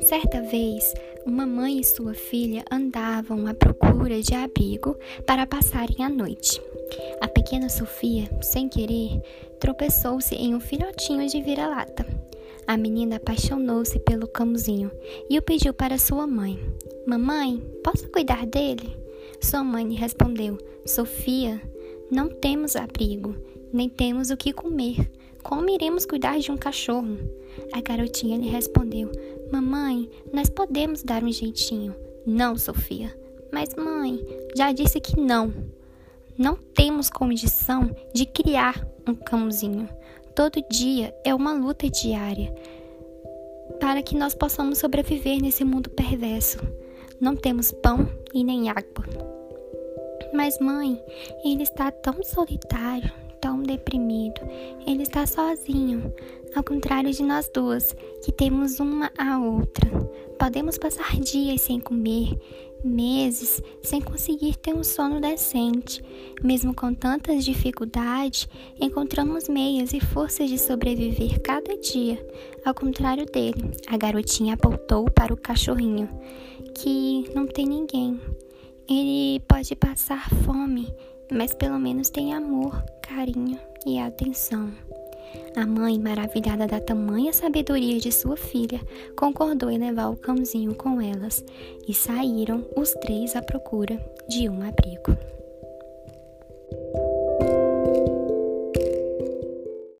Certa vez, uma mãe e sua filha andavam à procura de abrigo para passarem a noite. A pequena Sofia, sem querer, tropeçou-se em um filhotinho de vira-lata. A menina apaixonou-se pelo cãozinho e o pediu para sua mãe. Mamãe, posso cuidar dele? Sua mãe respondeu: Sofia, não temos abrigo, nem temos o que comer. Como iremos cuidar de um cachorro? A garotinha lhe respondeu: Mamãe, nós podemos dar um jeitinho. Não, Sofia. Mas, mãe, já disse que não. Não temos condição de criar um cãozinho. Todo dia é uma luta diária para que nós possamos sobreviver nesse mundo perverso. Não temos pão e nem água. Mas, mãe, ele está tão solitário deprimido. Ele está sozinho, ao contrário de nós duas, que temos uma a outra. Podemos passar dias sem comer, meses sem conseguir ter um sono decente. Mesmo com tantas dificuldades, encontramos meios e forças de sobreviver cada dia. Ao contrário dele, a garotinha apontou para o cachorrinho, que não tem ninguém. Ele pode passar fome, mas pelo menos tem amor, carinho e atenção. A mãe, maravilhada da tamanha sabedoria de sua filha, concordou em levar o cãozinho com elas e saíram os três à procura de um abrigo.